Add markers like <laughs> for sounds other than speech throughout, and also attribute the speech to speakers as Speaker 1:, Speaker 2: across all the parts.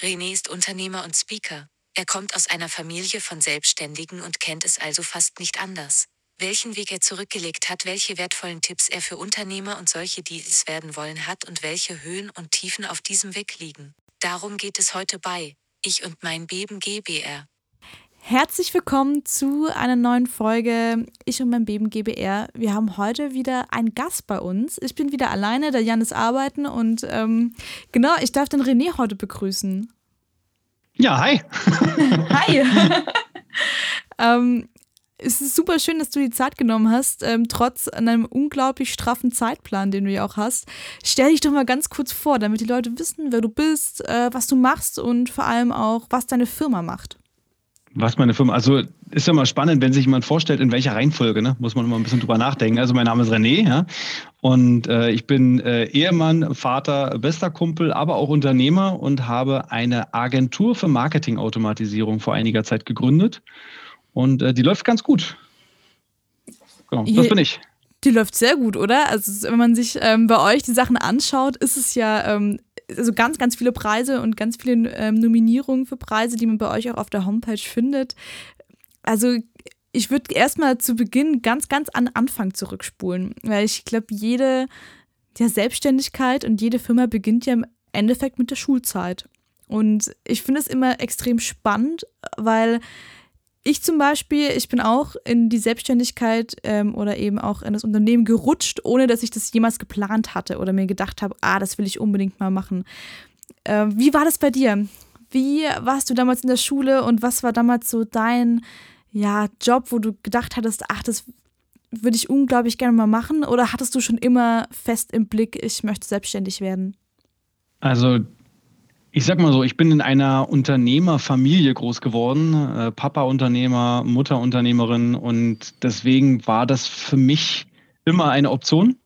Speaker 1: René ist Unternehmer und Speaker. Er kommt aus einer Familie von Selbstständigen und kennt es also fast nicht anders. Welchen Weg er zurückgelegt hat, welche wertvollen Tipps er für Unternehmer und solche, die es werden wollen, hat und welche Höhen und Tiefen auf diesem Weg liegen. Darum geht es heute bei Ich und mein Beben GBR.
Speaker 2: Herzlich willkommen zu einer neuen Folge Ich und mein Beben GBR. Wir haben heute wieder einen Gast bei uns. Ich bin wieder alleine, der Jan ist arbeiten und ähm, genau, ich darf den René heute begrüßen.
Speaker 3: Ja, hi. <laughs>
Speaker 2: hi. <laughs> ähm, es ist super schön, dass du die Zeit genommen hast, ähm, trotz einem unglaublich straffen Zeitplan, den du ja auch hast. Stell dich doch mal ganz kurz vor, damit die Leute wissen, wer du bist, äh, was du machst und vor allem auch, was deine Firma macht.
Speaker 3: Was meine Firma, also ist ja mal spannend, wenn sich jemand vorstellt, in welcher Reihenfolge, ne? muss man immer ein bisschen drüber nachdenken. Also mein Name ist René, ja, und äh, ich bin äh, Ehemann, Vater, bester Kumpel, aber auch Unternehmer und habe eine Agentur für Marketingautomatisierung vor einiger Zeit gegründet und äh, die läuft ganz gut. Genau, das bin ich.
Speaker 2: Die läuft sehr gut, oder? Also wenn man sich ähm, bei euch die Sachen anschaut, ist es ja ähm, also ganz, ganz viele Preise und ganz viele ähm, Nominierungen für Preise, die man bei euch auch auf der Homepage findet. Also ich würde erstmal zu Beginn ganz, ganz an Anfang zurückspulen, weil ich glaube, jede ja, Selbstständigkeit und jede Firma beginnt ja im Endeffekt mit der Schulzeit. Und ich finde es immer extrem spannend, weil ich zum Beispiel, ich bin auch in die Selbstständigkeit ähm, oder eben auch in das Unternehmen gerutscht, ohne dass ich das jemals geplant hatte oder mir gedacht habe, ah, das will ich unbedingt mal machen. Äh, wie war das bei dir? Wie warst du damals in der Schule und was war damals so dein ja, Job, wo du gedacht hattest, ach, das würde ich unglaublich gerne mal machen? Oder hattest du schon immer fest im Blick, ich möchte selbstständig werden?
Speaker 3: Also ich sag mal so, ich bin in einer Unternehmerfamilie groß geworden, äh, Papa Unternehmer, Mutter Unternehmerin und deswegen war das für mich immer eine Option.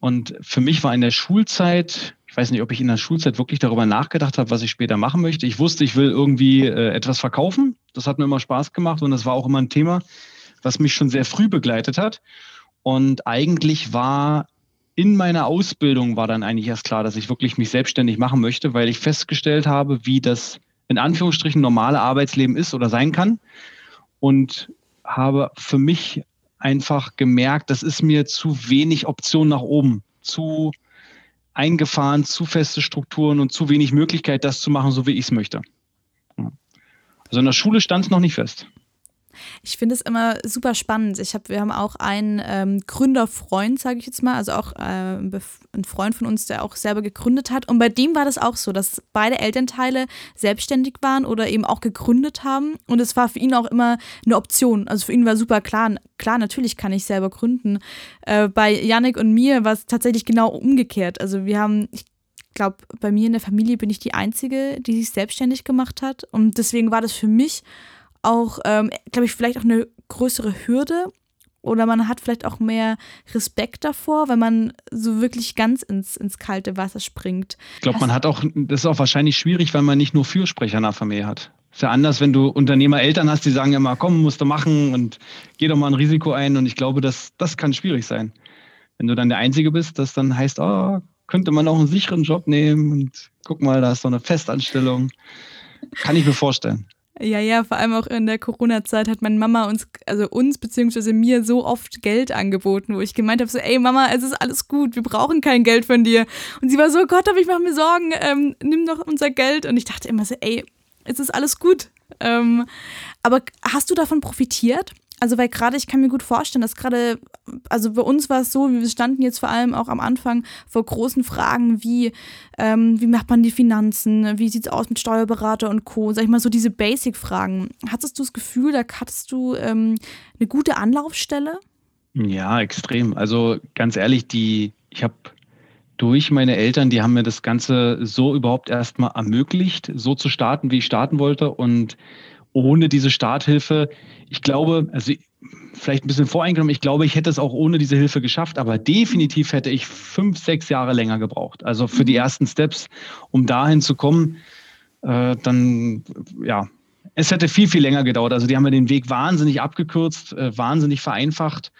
Speaker 3: Und für mich war in der Schulzeit, ich weiß nicht, ob ich in der Schulzeit wirklich darüber nachgedacht habe, was ich später machen möchte. Ich wusste, ich will irgendwie äh, etwas verkaufen. Das hat mir immer Spaß gemacht und das war auch immer ein Thema, was mich schon sehr früh begleitet hat. Und eigentlich war in meiner Ausbildung war dann eigentlich erst klar, dass ich wirklich mich selbstständig machen möchte, weil ich festgestellt habe, wie das in Anführungsstrichen normale Arbeitsleben ist oder sein kann. Und habe für mich einfach gemerkt, das ist mir zu wenig Option nach oben, zu eingefahren, zu feste Strukturen und zu wenig Möglichkeit, das zu machen, so wie ich es möchte. Also in der Schule stand es noch nicht fest.
Speaker 2: Ich finde es immer super spannend. Ich hab, wir haben auch einen ähm, Gründerfreund, sage ich jetzt mal, also auch äh, ein Freund von uns, der auch selber gegründet hat. Und bei dem war das auch so, dass beide Elternteile selbstständig waren oder eben auch gegründet haben. Und es war für ihn auch immer eine Option. Also für ihn war super klar, klar, natürlich kann ich selber gründen. Äh, bei Yannick und mir war es tatsächlich genau umgekehrt. Also wir haben, ich glaube, bei mir in der Familie bin ich die Einzige, die sich selbstständig gemacht hat. Und deswegen war das für mich auch, ähm, glaube ich, vielleicht auch eine größere Hürde oder man hat vielleicht auch mehr Respekt davor, wenn man so wirklich ganz ins, ins kalte Wasser springt.
Speaker 3: Ich glaube, man hat auch, das ist auch wahrscheinlich schwierig, weil man nicht nur Fürsprecher in der Familie hat. Ist ja anders, wenn du Unternehmereltern hast, die sagen immer, komm, musst du machen und geh doch mal ein Risiko ein. Und ich glaube, das, das kann schwierig sein. Wenn du dann der Einzige bist, das dann heißt, oh, könnte man auch einen sicheren Job nehmen und guck mal, da ist so eine Festanstellung. Kann ich mir vorstellen.
Speaker 2: Ja, ja, vor allem auch in der Corona-Zeit hat meine Mama uns, also uns beziehungsweise mir so oft Geld angeboten, wo ich gemeint habe, so, ey Mama, es ist alles gut, wir brauchen kein Geld von dir. Und sie war so, Gott, aber ich mache mir Sorgen, ähm, nimm doch unser Geld. Und ich dachte immer so, ey, es ist alles gut. Ähm, aber hast du davon profitiert? Also, weil gerade, ich kann mir gut vorstellen, dass gerade, also bei uns war es so, wir standen jetzt vor allem auch am Anfang vor großen Fragen wie, ähm, wie macht man die Finanzen, wie sieht es aus mit Steuerberater und Co., sag ich mal so diese Basic-Fragen. Hattest du das Gefühl, da hattest du ähm, eine gute Anlaufstelle?
Speaker 3: Ja, extrem. Also ganz ehrlich, die, ich habe durch meine Eltern, die haben mir das Ganze so überhaupt erstmal ermöglicht, so zu starten, wie ich starten wollte und ohne diese Starthilfe, ich glaube, also vielleicht ein bisschen voreingenommen, ich glaube, ich hätte es auch ohne diese Hilfe geschafft, aber definitiv hätte ich fünf, sechs Jahre länger gebraucht. Also für die ersten Steps, um dahin zu kommen, äh, dann, ja, es hätte viel, viel länger gedauert. Also die haben mir den Weg wahnsinnig abgekürzt, äh, wahnsinnig vereinfacht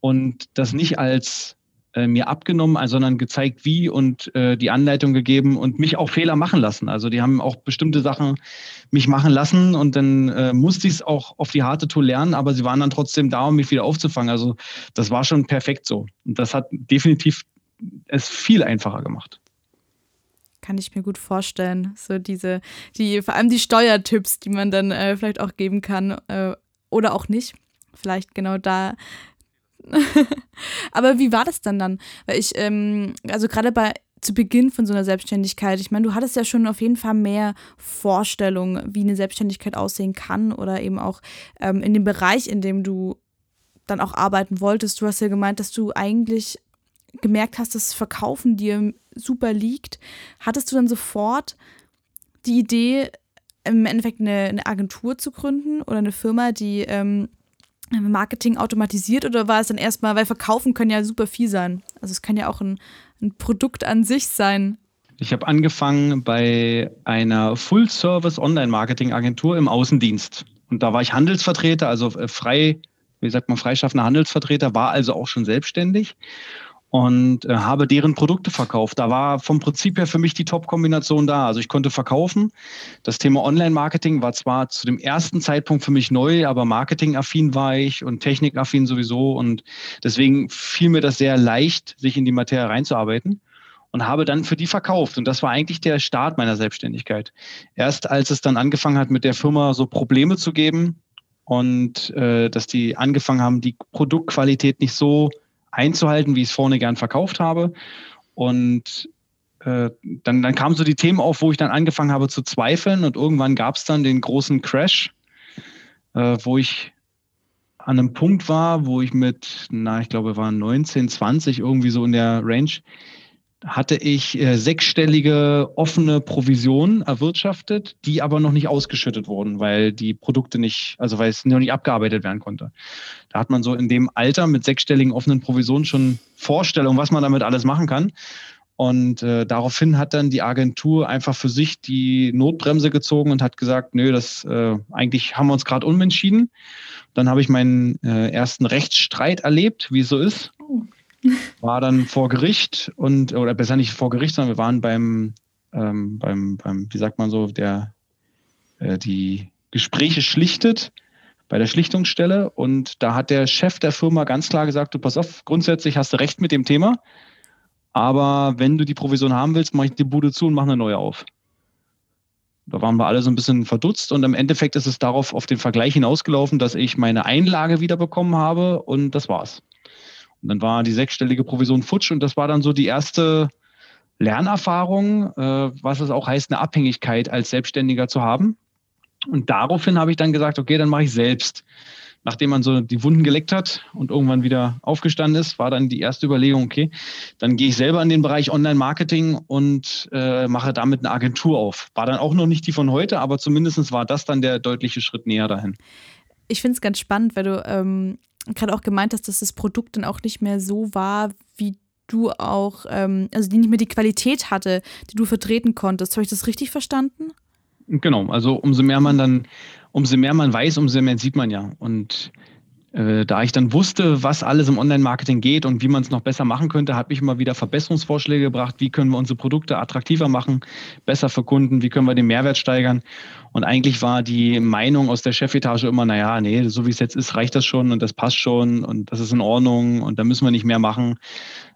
Speaker 3: und das nicht als äh, mir abgenommen, sondern gezeigt, wie und äh, die Anleitung gegeben und mich auch Fehler machen lassen. Also die haben auch bestimmte Sachen mich machen lassen und dann äh, musste ich es auch auf die harte Tour lernen, aber sie waren dann trotzdem da, um mich wieder aufzufangen. Also das war schon perfekt so. Und das hat definitiv es viel einfacher gemacht.
Speaker 2: Kann ich mir gut vorstellen. So diese, die, vor allem die Steuertipps, die man dann äh, vielleicht auch geben kann äh, oder auch nicht. Vielleicht genau da. <laughs> Aber wie war das dann dann? Weil ich, ähm, also gerade bei zu Beginn von so einer Selbstständigkeit, ich meine, du hattest ja schon auf jeden Fall mehr Vorstellungen, wie eine Selbstständigkeit aussehen kann oder eben auch ähm, in dem Bereich, in dem du dann auch arbeiten wolltest. Du hast ja gemeint, dass du eigentlich gemerkt hast, dass Verkaufen dir super liegt, hattest du dann sofort die Idee, im Endeffekt eine, eine Agentur zu gründen oder eine Firma, die ähm, Marketing automatisiert oder war es dann erstmal, weil Verkaufen kann ja super viel sein. Also es kann ja auch ein, ein Produkt an sich sein.
Speaker 3: Ich habe angefangen bei einer Full-Service-Online-Marketing-Agentur im Außendienst. Und da war ich Handelsvertreter, also äh, frei, wie sagt man, freischaffender Handelsvertreter, war also auch schon selbstständig und äh, habe deren Produkte verkauft. Da war vom Prinzip her für mich die Top-Kombination da. Also ich konnte verkaufen. Das Thema Online-Marketing war zwar zu dem ersten Zeitpunkt für mich neu, aber marketingaffin war ich und technikaffin sowieso. Und deswegen fiel mir das sehr leicht, sich in die Materie reinzuarbeiten und habe dann für die verkauft. Und das war eigentlich der Start meiner Selbstständigkeit. Erst als es dann angefangen hat, mit der Firma so Probleme zu geben und äh, dass die angefangen haben, die Produktqualität nicht so einzuhalten, wie ich es vorne gern verkauft habe. Und äh, dann, dann kamen so die Themen auf, wo ich dann angefangen habe zu zweifeln. Und irgendwann gab es dann den großen Crash, äh, wo ich an einem Punkt war, wo ich mit, na, ich glaube, waren 19, 20 irgendwie so in der Range, hatte ich äh, sechsstellige offene Provisionen erwirtschaftet, die aber noch nicht ausgeschüttet wurden, weil die Produkte nicht, also weil es noch nicht abgearbeitet werden konnte. Da hat man so in dem Alter mit sechsstelligen offenen Provisionen schon Vorstellung, was man damit alles machen kann. Und äh, daraufhin hat dann die Agentur einfach für sich die Notbremse gezogen und hat gesagt, nö, das äh, eigentlich haben wir uns gerade umentschieden. Dann habe ich meinen äh, ersten Rechtsstreit erlebt, wie es so ist. War dann vor Gericht und, oder besser nicht vor Gericht, sondern wir waren beim, ähm, beim, beim, wie sagt man so, der, äh, die Gespräche schlichtet bei der Schlichtungsstelle und da hat der Chef der Firma ganz klar gesagt, du pass auf, grundsätzlich hast du recht mit dem Thema, aber wenn du die Provision haben willst, mache ich die Bude zu und mache eine neue auf. Da waren wir alle so ein bisschen verdutzt und im Endeffekt ist es darauf auf den Vergleich hinausgelaufen, dass ich meine Einlage wiederbekommen habe und das war's. Und dann war die sechsstellige Provision futsch und das war dann so die erste Lernerfahrung, äh, was es auch heißt, eine Abhängigkeit als Selbstständiger zu haben. Und daraufhin habe ich dann gesagt, okay, dann mache ich selbst. Nachdem man so die Wunden geleckt hat und irgendwann wieder aufgestanden ist, war dann die erste Überlegung, okay, dann gehe ich selber in den Bereich Online-Marketing und äh, mache damit eine Agentur auf. War dann auch noch nicht die von heute, aber zumindest war das dann der deutliche Schritt näher dahin.
Speaker 2: Ich finde es ganz spannend, weil du ähm, gerade auch gemeint hast, dass das Produkt dann auch nicht mehr so war, wie du auch, ähm, also die nicht mehr die Qualität hatte, die du vertreten konntest. Habe ich das richtig verstanden?
Speaker 3: Genau, also umso mehr man dann, umso mehr man weiß, umso mehr sieht man ja. Und da ich dann wusste, was alles im Online-Marketing geht und wie man es noch besser machen könnte, habe ich immer wieder Verbesserungsvorschläge gebracht. Wie können wir unsere Produkte attraktiver machen, besser für Kunden? Wie können wir den Mehrwert steigern? Und eigentlich war die Meinung aus der Chefetage immer, naja, nee, so wie es jetzt ist, reicht das schon und das passt schon und das ist in Ordnung und da müssen wir nicht mehr machen.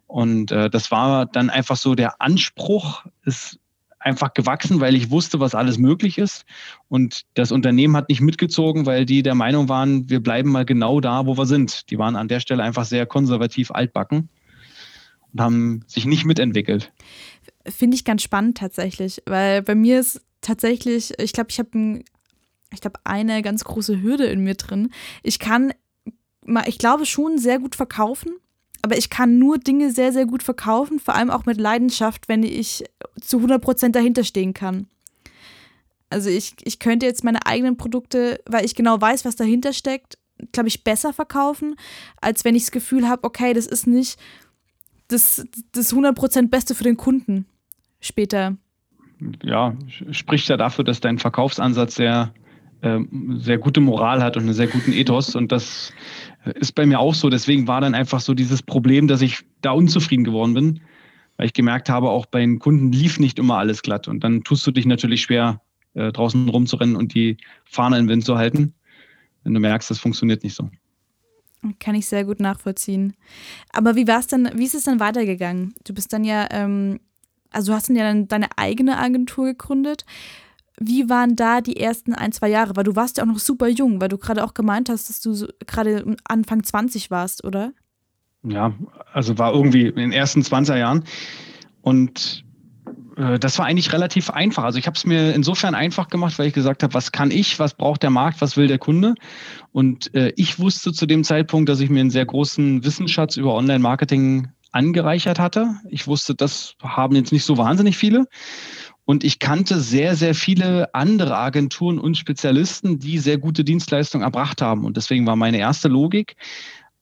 Speaker 3: Und äh, das war dann einfach so der Anspruch, ist einfach gewachsen, weil ich wusste, was alles möglich ist. Und das Unternehmen hat nicht mitgezogen, weil die der Meinung waren, wir bleiben mal genau da, wo wir sind. Die waren an der Stelle einfach sehr konservativ altbacken und haben sich nicht mitentwickelt.
Speaker 2: Finde ich ganz spannend tatsächlich, weil bei mir ist tatsächlich, ich glaube, ich habe ich glaube, eine ganz große Hürde in mir drin. Ich kann, ich glaube schon sehr gut verkaufen, aber ich kann nur Dinge sehr, sehr gut verkaufen, vor allem auch mit Leidenschaft, wenn ich zu 100% dahinter stehen kann. Also ich, ich könnte jetzt meine eigenen Produkte, weil ich genau weiß, was dahinter steckt, glaube ich, besser verkaufen, als wenn ich das Gefühl habe, okay, das ist nicht das, das 100% Beste für den Kunden später.
Speaker 3: Ja, spricht ja dafür, dass dein Verkaufsansatz sehr sehr gute Moral hat und einen sehr guten Ethos. Und das ist bei mir auch so. Deswegen war dann einfach so dieses Problem, dass ich da unzufrieden geworden bin, weil ich gemerkt habe, auch bei den Kunden lief nicht immer alles glatt. Und dann tust du dich natürlich schwer, äh, draußen rumzurennen und die Fahne im Wind zu halten, wenn du merkst, das funktioniert nicht so.
Speaker 2: Kann ich sehr gut nachvollziehen. Aber wie war es dann, wie ist es dann weitergegangen? Du bist dann ja, ähm, also du hast dann ja deine eigene Agentur gegründet. Wie waren da die ersten ein, zwei Jahre? Weil du warst ja auch noch super jung, weil du gerade auch gemeint hast, dass du so gerade Anfang 20 warst, oder?
Speaker 3: Ja, also war irgendwie in den ersten 20er Jahren. Und äh, das war eigentlich relativ einfach. Also ich habe es mir insofern einfach gemacht, weil ich gesagt habe, was kann ich, was braucht der Markt, was will der Kunde. Und äh, ich wusste zu dem Zeitpunkt, dass ich mir einen sehr großen Wissensschatz über Online-Marketing angereichert hatte. Ich wusste, das haben jetzt nicht so wahnsinnig viele. Und ich kannte sehr, sehr viele andere Agenturen und Spezialisten, die sehr gute Dienstleistungen erbracht haben. Und deswegen war meine erste Logik,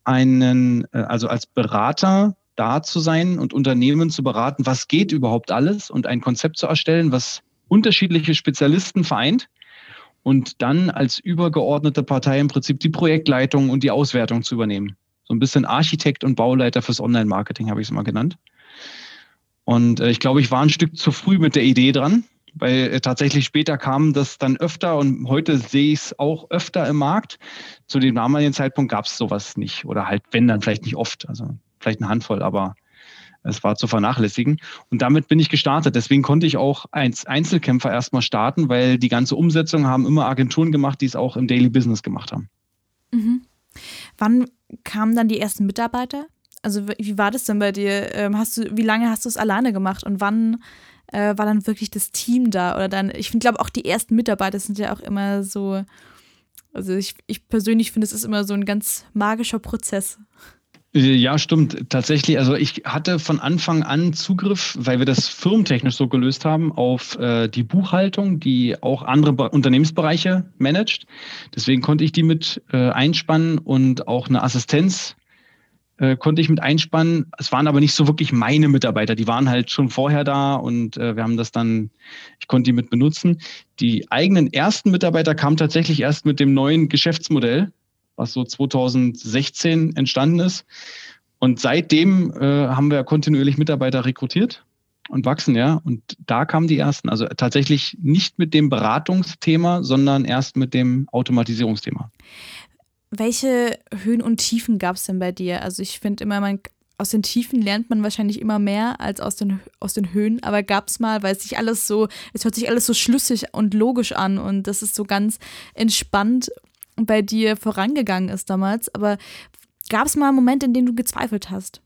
Speaker 3: einen, äh, also als Berater da zu sein und Unternehmen zu beraten, was geht überhaupt alles und ein Konzept zu erstellen, was unterschiedliche Spezialisten vereint und dann als übergeordnete Partei im Prinzip die Projektleitung und die Auswertung zu übernehmen. So ein bisschen Architekt und Bauleiter fürs Online-Marketing habe ich es mal genannt. Und äh, ich glaube, ich war ein Stück zu früh mit der Idee dran, weil äh, tatsächlich später kam das dann öfter und heute sehe ich es auch öfter im Markt. Zu dem damaligen Zeitpunkt gab es sowas nicht oder halt, wenn dann vielleicht nicht oft, also vielleicht eine Handvoll, aber es war zu vernachlässigen. Und damit bin ich gestartet. Deswegen konnte ich auch als Einzelkämpfer erstmal starten, weil die ganze Umsetzung haben immer Agenturen gemacht, die es auch im Daily Business gemacht haben.
Speaker 2: Mhm. Wann kamen dann die ersten Mitarbeiter? Also wie war das denn bei dir? Ähm, hast du, wie lange hast du es alleine gemacht und wann äh, war dann wirklich das Team da? Oder dann, ich glaube auch die ersten Mitarbeiter sind ja auch immer so, also ich, ich persönlich finde, es ist immer so ein ganz magischer Prozess.
Speaker 3: Ja, stimmt. Tatsächlich, also ich hatte von Anfang an Zugriff, weil wir das firmentechnisch so gelöst haben, auf äh, die Buchhaltung, die auch andere Be Unternehmensbereiche managt. Deswegen konnte ich die mit äh, einspannen und auch eine Assistenz äh, konnte ich mit einspannen. Es waren aber nicht so wirklich meine Mitarbeiter. Die waren halt schon vorher da und äh, wir haben das dann, ich konnte die mit benutzen. Die eigenen ersten Mitarbeiter kamen tatsächlich erst mit dem neuen Geschäftsmodell, was so 2016 entstanden ist. Und seitdem äh, haben wir kontinuierlich Mitarbeiter rekrutiert und wachsen, ja. Und da kamen die ersten. Also tatsächlich nicht mit dem Beratungsthema, sondern erst mit dem Automatisierungsthema.
Speaker 2: Welche Höhen und Tiefen gab es denn bei dir? Also ich finde immer, man aus den Tiefen lernt man wahrscheinlich immer mehr als aus den, aus den Höhen, aber gab es mal, weil es sich alles so, es hört sich alles so schlüssig und logisch an und das ist so ganz entspannt bei dir vorangegangen ist damals. Aber gab es mal einen Moment, in dem du gezweifelt hast?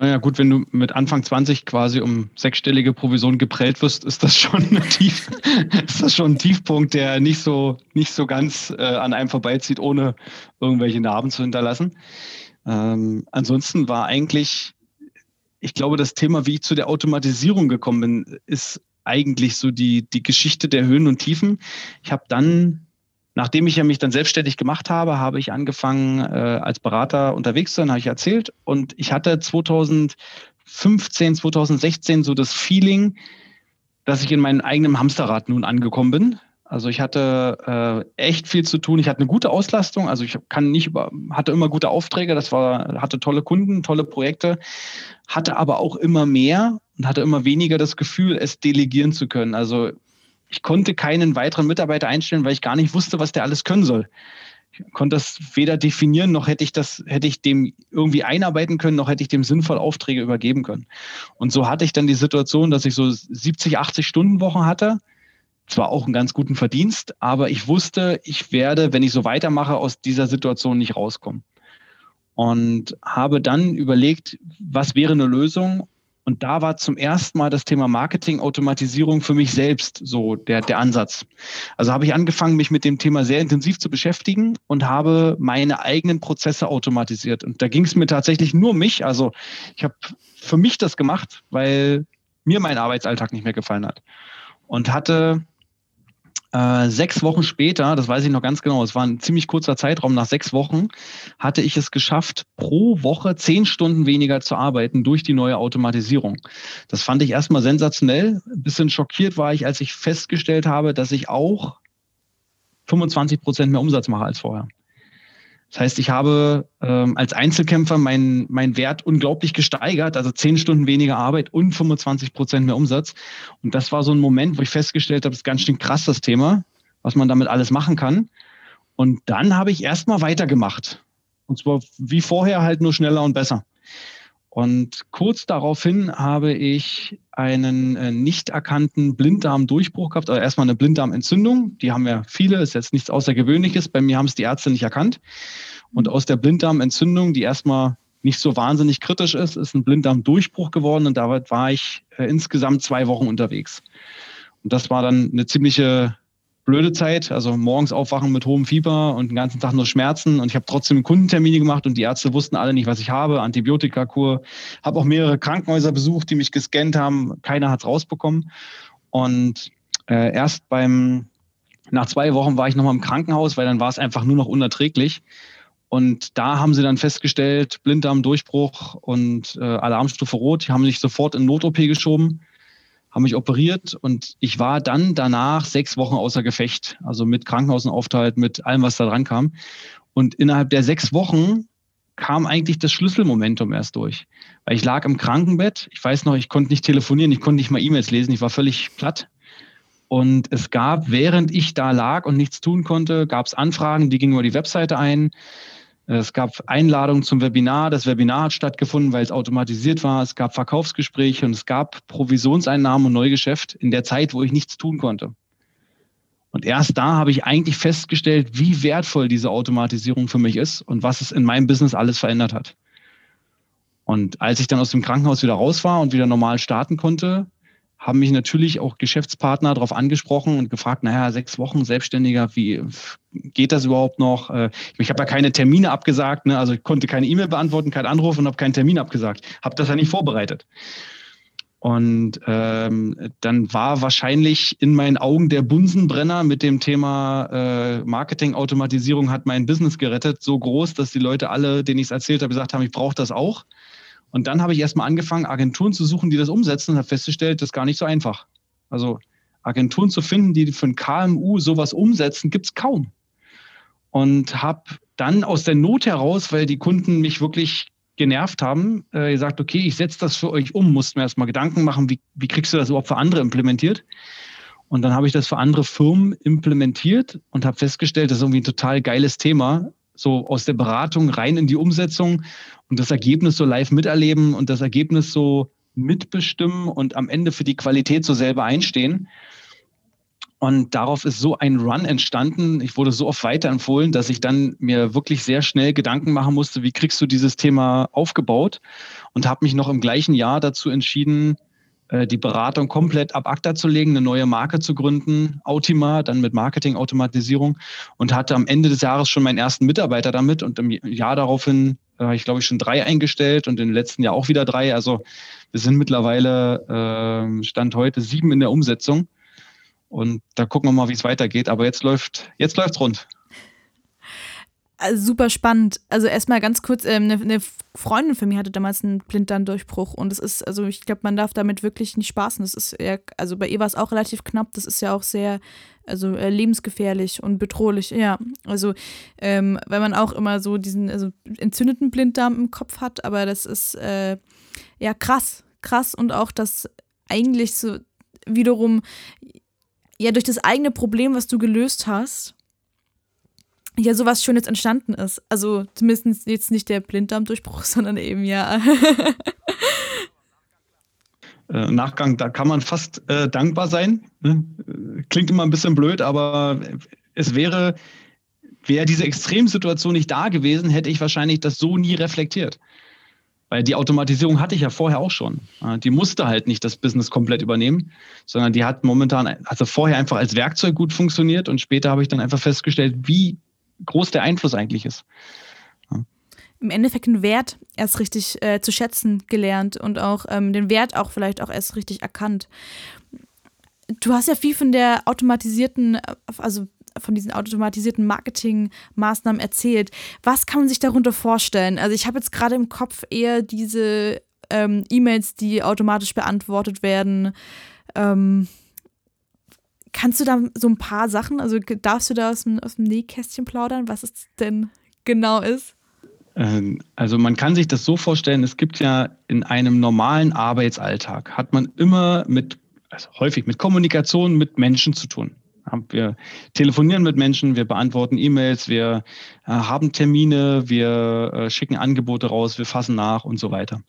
Speaker 3: Naja, gut, wenn du mit Anfang 20 quasi um sechsstellige Provision geprellt wirst, ist das schon ein, Tief, <laughs> ist das schon ein Tiefpunkt, der nicht so, nicht so ganz äh, an einem vorbeizieht, ohne irgendwelche Narben zu hinterlassen. Ähm, ansonsten war eigentlich, ich glaube, das Thema, wie ich zu der Automatisierung gekommen bin, ist eigentlich so die, die Geschichte der Höhen und Tiefen. Ich habe dann Nachdem ich ja mich dann selbstständig gemacht habe, habe ich angefangen, äh, als Berater unterwegs zu sein, habe ich erzählt. Und ich hatte 2015, 2016 so das Feeling, dass ich in meinem eigenen Hamsterrad nun angekommen bin. Also ich hatte äh, echt viel zu tun. Ich hatte eine gute Auslastung. Also ich kann nicht über, hatte immer gute Aufträge. Das war, hatte tolle Kunden, tolle Projekte, hatte aber auch immer mehr und hatte immer weniger das Gefühl, es delegieren zu können. Also ich konnte keinen weiteren Mitarbeiter einstellen, weil ich gar nicht wusste, was der alles können soll. Ich konnte das weder definieren, noch hätte ich das, hätte ich dem irgendwie einarbeiten können, noch hätte ich dem sinnvoll Aufträge übergeben können. Und so hatte ich dann die Situation, dass ich so 70, 80 Stunden Wochen hatte. Zwar auch einen ganz guten Verdienst, aber ich wusste, ich werde, wenn ich so weitermache, aus dieser Situation nicht rauskommen. Und habe dann überlegt, was wäre eine Lösung? Und da war zum ersten Mal das Thema Marketing-Automatisierung für mich selbst so der, der Ansatz. Also habe ich angefangen, mich mit dem Thema sehr intensiv zu beschäftigen und habe meine eigenen Prozesse automatisiert. Und da ging es mir tatsächlich nur mich. Also ich habe für mich das gemacht, weil mir mein Arbeitsalltag nicht mehr gefallen hat. Und hatte äh, sechs Wochen später, das weiß ich noch ganz genau, es war ein ziemlich kurzer Zeitraum, nach sechs Wochen hatte ich es geschafft, pro Woche zehn Stunden weniger zu arbeiten durch die neue Automatisierung. Das fand ich erstmal sensationell. Ein bisschen schockiert war ich, als ich festgestellt habe, dass ich auch 25 Prozent mehr Umsatz mache als vorher. Das heißt, ich habe ähm, als Einzelkämpfer meinen mein Wert unglaublich gesteigert, also zehn Stunden weniger Arbeit und 25 Prozent mehr Umsatz. Und das war so ein Moment, wo ich festgestellt habe, das ist ganz schön krass das Thema, was man damit alles machen kann. Und dann habe ich erstmal weitergemacht. Und zwar wie vorher halt nur schneller und besser. Und kurz daraufhin habe ich einen äh, nicht erkannten Blinddarmdurchbruch gehabt, also erstmal eine Blinddarmentzündung. Die haben ja viele, ist jetzt nichts Außergewöhnliches. Bei mir haben es die Ärzte nicht erkannt. Und aus der Blinddarmentzündung, die erstmal nicht so wahnsinnig kritisch ist, ist ein Blinddarmdurchbruch geworden und damit war ich äh, insgesamt zwei Wochen unterwegs. Und das war dann eine ziemliche blöde Zeit. Also morgens aufwachen mit hohem Fieber und den ganzen Tag nur Schmerzen. Und ich habe trotzdem Kundentermine gemacht und die Ärzte wussten alle nicht, was ich habe. Antibiotikakur. Habe auch mehrere Krankenhäuser besucht, die mich gescannt haben. Keiner hat es rausbekommen. Und äh, erst beim, nach zwei Wochen war ich nochmal im Krankenhaus, weil dann war es einfach nur noch unerträglich. Und da haben sie dann festgestellt, Blinddarmdurchbruch und äh, Alarmstufe Rot. Die haben sich sofort in Not-OP geschoben haben mich operiert und ich war dann danach sechs Wochen außer Gefecht, also mit Krankenhausaufenthalt, mit allem, was da dran kam. Und innerhalb der sechs Wochen kam eigentlich das Schlüsselmomentum erst durch. Weil ich lag im Krankenbett, ich weiß noch, ich konnte nicht telefonieren, ich konnte nicht mal E-Mails lesen, ich war völlig platt. Und es gab, während ich da lag und nichts tun konnte, gab es Anfragen, die gingen über die Webseite ein. Es gab Einladungen zum Webinar. Das Webinar hat stattgefunden, weil es automatisiert war. Es gab Verkaufsgespräche und es gab Provisionseinnahmen und Neugeschäft in der Zeit, wo ich nichts tun konnte. Und erst da habe ich eigentlich festgestellt, wie wertvoll diese Automatisierung für mich ist und was es in meinem Business alles verändert hat. Und als ich dann aus dem Krankenhaus wieder raus war und wieder normal starten konnte, haben mich natürlich auch Geschäftspartner darauf angesprochen und gefragt, naja, sechs Wochen Selbstständiger, wie geht das überhaupt noch? Äh, ich habe ja keine Termine abgesagt, ne? also ich konnte keine E-Mail beantworten, keinen Anruf und habe keinen Termin abgesagt. Habe das ja nicht vorbereitet. Und ähm, dann war wahrscheinlich in meinen Augen der Bunsenbrenner mit dem Thema äh, Marketing-Automatisierung hat mein Business gerettet, so groß, dass die Leute alle, denen ich es erzählt habe, gesagt haben, ich brauche das auch. Und dann habe ich erstmal angefangen, Agenturen zu suchen, die das umsetzen und habe festgestellt, das ist gar nicht so einfach. Also Agenturen zu finden, die für ein KMU sowas umsetzen, gibt es kaum. Und habe dann aus der Not heraus, weil die Kunden mich wirklich genervt haben, äh, gesagt, okay, ich setze das für euch um, mussten mir erstmal Gedanken machen, wie, wie kriegst du das überhaupt für andere implementiert? Und dann habe ich das für andere Firmen implementiert und habe festgestellt, das ist irgendwie ein total geiles Thema, so aus der Beratung rein in die Umsetzung und das Ergebnis so live miterleben und das Ergebnis so mitbestimmen und am Ende für die Qualität so selber einstehen. Und darauf ist so ein Run entstanden. Ich wurde so oft weiterempfohlen, dass ich dann mir wirklich sehr schnell Gedanken machen musste, wie kriegst du dieses Thema aufgebaut? Und habe mich noch im gleichen Jahr dazu entschieden, die Beratung komplett ab ACTA zu legen, eine neue Marke zu gründen, Autima, dann mit Marketing-Automatisierung und hatte am Ende des Jahres schon meinen ersten Mitarbeiter damit und im Jahr daraufhin äh, ich glaube ich schon drei eingestellt und im letzten Jahr auch wieder drei. Also wir sind mittlerweile äh, Stand heute sieben in der Umsetzung und da gucken wir mal, wie es weitergeht. Aber jetzt läuft jetzt läuft's rund.
Speaker 2: Also super spannend. Also erstmal ganz kurz, ähm, eine, eine, Freundin von mir hatte damals einen Blinddarmdurchbruch und es ist, also ich glaube, man darf damit wirklich nicht spaßen. Das ist eher, also bei ihr war es auch relativ knapp, das ist ja auch sehr, also äh, lebensgefährlich und bedrohlich, ja. Also, ähm, weil man auch immer so diesen also entzündeten Blinddarm im Kopf hat, aber das ist äh, ja krass, krass und auch das eigentlich so wiederum ja durch das eigene Problem, was du gelöst hast, ja sowas Schönes entstanden ist. Also zumindest jetzt nicht der Blinddarmdurchbruch, <laughs> sondern eben ja.
Speaker 3: Äh, Nachgang, da kann man fast äh, dankbar sein. Ne? Klingt immer ein bisschen blöd, aber es wäre, wäre diese Extremsituation nicht da gewesen, hätte ich wahrscheinlich das so nie reflektiert. Weil die Automatisierung hatte ich ja vorher auch schon. Die musste halt nicht das Business komplett übernehmen, sondern die hat momentan, also vorher einfach als Werkzeug gut funktioniert und später habe ich dann einfach festgestellt, wie groß der Einfluss eigentlich ist.
Speaker 2: Im Endeffekt den Wert erst richtig äh, zu schätzen gelernt und auch ähm, den Wert auch vielleicht auch erst richtig erkannt. Du hast ja viel von der automatisierten, also von diesen automatisierten Marketingmaßnahmen erzählt. Was kann man sich darunter vorstellen? Also ich habe jetzt gerade im Kopf eher diese ähm, E-Mails, die automatisch beantwortet werden. Ähm, kannst du da so ein paar Sachen, also darfst du da aus dem, aus dem Nähkästchen plaudern, was es denn genau ist?
Speaker 3: Ähm, also man kann sich das so vorstellen, es gibt ja in einem normalen Arbeitsalltag, hat man immer mit, also häufig mit Kommunikation mit Menschen zu tun. Wir telefonieren mit Menschen, wir beantworten E-Mails, wir äh, haben Termine, wir äh, schicken Angebote raus, wir fassen nach und so weiter.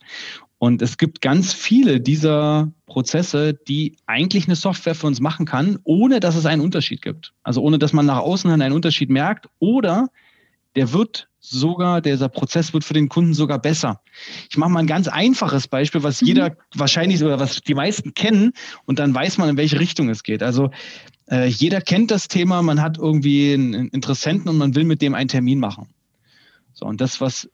Speaker 3: Und es gibt ganz viele dieser Prozesse, die eigentlich eine Software für uns machen kann, ohne dass es einen Unterschied gibt. Also ohne dass man nach außen hin einen Unterschied merkt oder der wird sogar, dieser Prozess wird für den Kunden sogar besser. Ich mache mal ein ganz einfaches Beispiel, was jeder mhm. wahrscheinlich oder was die meisten kennen und dann weiß man, in welche Richtung es geht. Also äh, jeder kennt das Thema, man hat irgendwie einen Interessenten und man will mit dem einen Termin machen. So, und das, was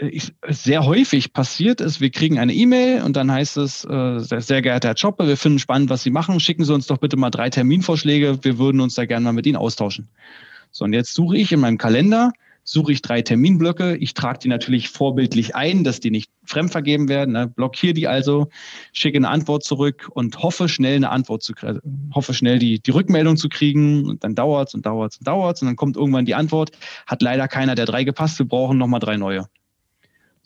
Speaker 3: äh, sehr häufig passiert ist, wir kriegen eine E-Mail und dann heißt es, äh, sehr, sehr geehrter Herr Chopper, wir finden spannend, was Sie machen, schicken Sie uns doch bitte mal drei Terminvorschläge, wir würden uns da gerne mal mit Ihnen austauschen. So, und jetzt suche ich in meinem Kalender, suche ich drei Terminblöcke. Ich trage die natürlich vorbildlich ein, dass die nicht fremdvergeben werden. Ne? Blockiere die also, schicke eine Antwort zurück und hoffe schnell eine Antwort zu kriegen, hoffe schnell die, die Rückmeldung zu kriegen. Und dann dauert es und dauert es und dauert es. Und dann kommt irgendwann die Antwort, hat leider keiner der drei gepasst, wir brauchen nochmal drei neue.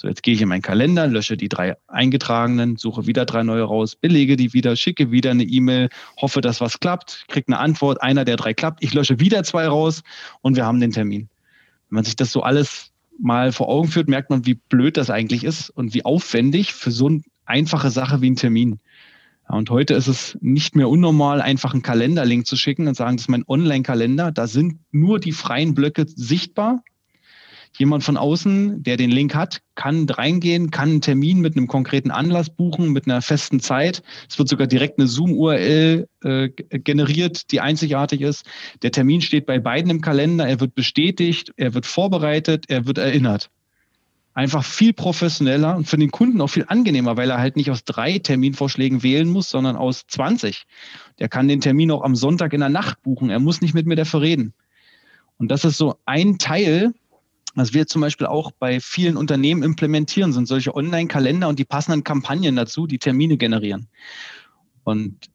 Speaker 3: So, jetzt gehe ich in meinen Kalender, lösche die drei eingetragenen, suche wieder drei neue raus, belege die wieder, schicke wieder eine E-Mail, hoffe, dass was klappt, kriege eine Antwort, einer der drei klappt, ich lösche wieder zwei raus und wir haben den Termin. Wenn man sich das so alles mal vor Augen führt, merkt man, wie blöd das eigentlich ist und wie aufwendig für so eine einfache Sache wie ein Termin. Ja, und heute ist es nicht mehr unnormal, einfach einen Kalenderlink zu schicken und sagen, das ist mein Online-Kalender. Da sind nur die freien Blöcke sichtbar jemand von außen, der den Link hat, kann reingehen, kann einen Termin mit einem konkreten Anlass buchen, mit einer festen Zeit. Es wird sogar direkt eine Zoom-URL äh, generiert, die einzigartig ist. Der Termin steht bei beiden im Kalender, er wird bestätigt, er wird vorbereitet, er wird erinnert. Einfach viel professioneller und für den Kunden auch viel angenehmer, weil er halt nicht aus drei Terminvorschlägen wählen muss, sondern aus 20. Der kann den Termin auch am Sonntag in der Nacht buchen. Er muss nicht mit mir dafür reden. Und das ist so ein Teil was wir zum Beispiel auch bei vielen Unternehmen implementieren, sind solche Online-Kalender und die passenden Kampagnen dazu, die Termine generieren. Und